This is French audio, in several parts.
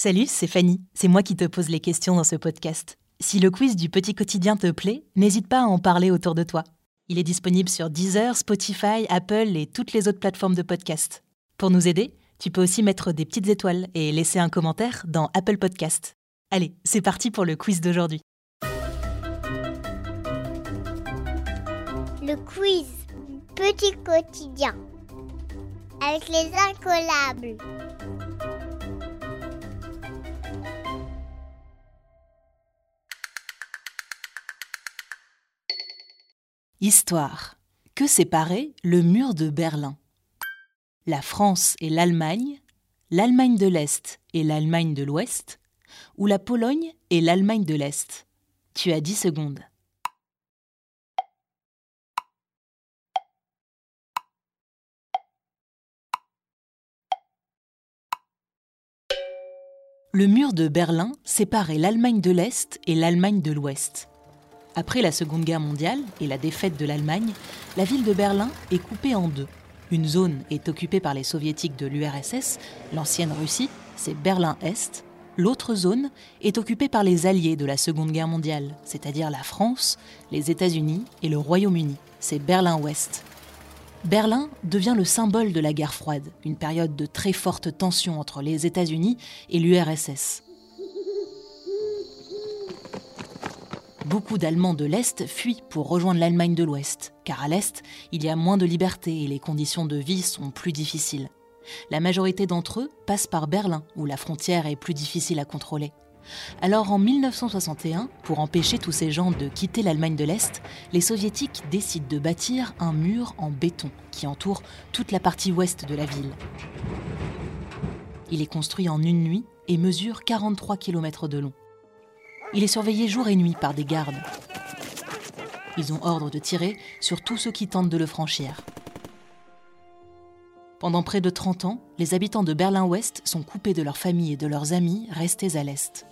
Salut, c'est Fanny. C'est moi qui te pose les questions dans ce podcast. Si le quiz du petit quotidien te plaît, n'hésite pas à en parler autour de toi. Il est disponible sur Deezer, Spotify, Apple et toutes les autres plateformes de podcast. Pour nous aider, tu peux aussi mettre des petites étoiles et laisser un commentaire dans Apple Podcast. Allez, c'est parti pour le quiz d'aujourd'hui. Le quiz Petit quotidien avec les incollables. Histoire. Que séparait le mur de Berlin? La France et l'Allemagne, l'Allemagne de l'Est et l'Allemagne de l'Ouest, ou la Pologne et l'Allemagne de l'Est? Tu as 10 secondes. Le mur de Berlin séparait l'Allemagne de l'Est et l'Allemagne de l'Ouest. Après la Seconde Guerre mondiale et la défaite de l'Allemagne, la ville de Berlin est coupée en deux. Une zone est occupée par les soviétiques de l'URSS, l'ancienne Russie, c'est Berlin-Est. L'autre zone est occupée par les alliés de la Seconde Guerre mondiale, c'est-à-dire la France, les États-Unis et le Royaume-Uni, c'est Berlin-Ouest. Berlin devient le symbole de la guerre froide, une période de très forte tension entre les États-Unis et l'URSS. Beaucoup d'Allemands de l'Est fuient pour rejoindre l'Allemagne de l'Ouest, car à l'Est, il y a moins de liberté et les conditions de vie sont plus difficiles. La majorité d'entre eux passent par Berlin, où la frontière est plus difficile à contrôler. Alors en 1961, pour empêcher tous ces gens de quitter l'Allemagne de l'Est, les soviétiques décident de bâtir un mur en béton qui entoure toute la partie ouest de la ville. Il est construit en une nuit et mesure 43 km de long. Il est surveillé jour et nuit par des gardes. Ils ont ordre de tirer sur tous ceux qui tentent de le franchir. Pendant près de 30 ans, les habitants de Berlin-Ouest sont coupés de leurs familles et de leurs amis restés à l'Est.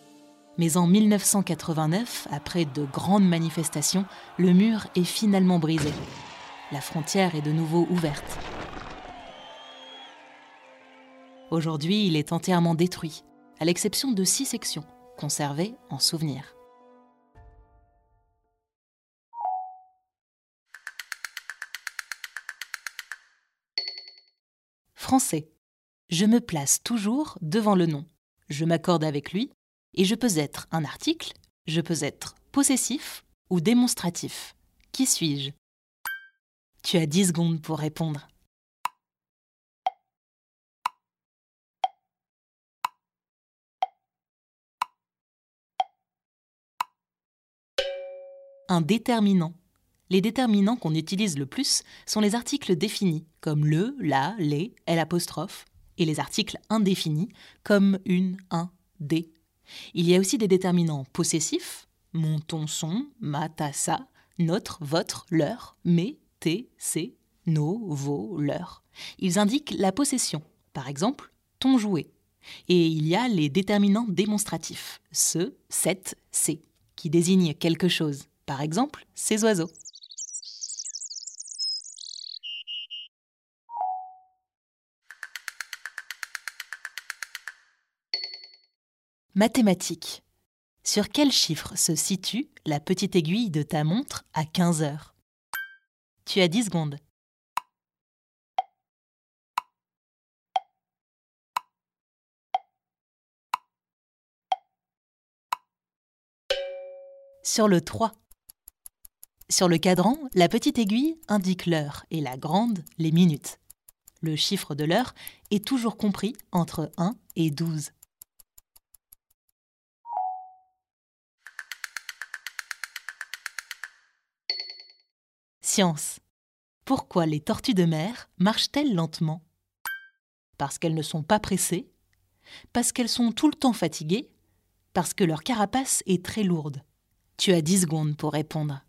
Mais en 1989, après de grandes manifestations, le mur est finalement brisé. La frontière est de nouveau ouverte. Aujourd'hui, il est entièrement détruit, à l'exception de six sections, conservées en souvenir. Français. Je me place toujours devant le nom. Je m'accorde avec lui et je peux être un article, je peux être possessif ou démonstratif. Qui suis-je? Tu as 10 secondes pour répondre. Un déterminant. Les déterminants qu'on utilise le plus sont les articles définis, comme le, la, les, l'apostrophe, et les articles indéfinis, comme une, un, des, il y a aussi des déterminants possessifs, mon, ton, son, ma, ta, sa, notre, votre, leur, mes, tes, c'est, nos, vos, leurs. Ils indiquent la possession, par exemple, ton jouet. Et il y a les déterminants démonstratifs, ce, cette, c'est, qui désignent quelque chose, par exemple, ces oiseaux. Mathématiques. Sur quel chiffre se situe la petite aiguille de ta montre à 15 heures? Tu as 10 secondes. Sur le 3. Sur le cadran, la petite aiguille indique l'heure et la grande les minutes. Le chiffre de l'heure est toujours compris entre 1 et 12. Science. Pourquoi les tortues de mer marchent-elles lentement? Parce qu'elles ne sont pas pressées? Parce qu'elles sont tout le temps fatiguées? Parce que leur carapace est très lourde? Tu as 10 secondes pour répondre.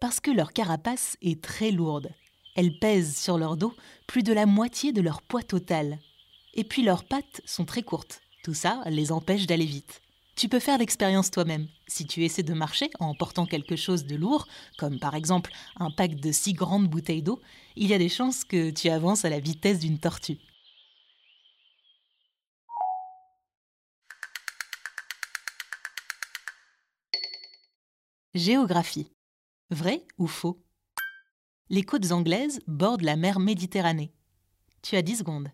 Parce que leur carapace est très lourde. Elles pèsent sur leur dos plus de la moitié de leur poids total et puis leurs pattes sont très courtes. Tout ça les empêche d'aller vite. Tu peux faire l'expérience toi-même. Si tu essaies de marcher en portant quelque chose de lourd, comme par exemple un pack de six grandes bouteilles d'eau, il y a des chances que tu avances à la vitesse d'une tortue. Géographie. Vrai ou faux? Les côtes anglaises bordent la mer Méditerranée. Tu as 10 secondes.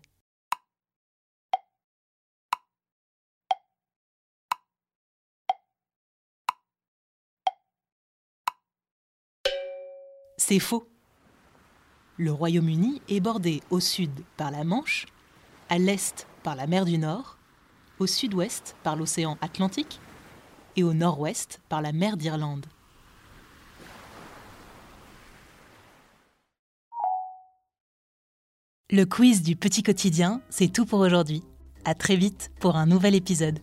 C'est faux. Le Royaume-Uni est bordé au sud par la Manche, à l'est par la mer du Nord, au sud-ouest par l'océan Atlantique et au nord-ouest par la mer d'Irlande. Le quiz du petit quotidien, c'est tout pour aujourd'hui. À très vite pour un nouvel épisode.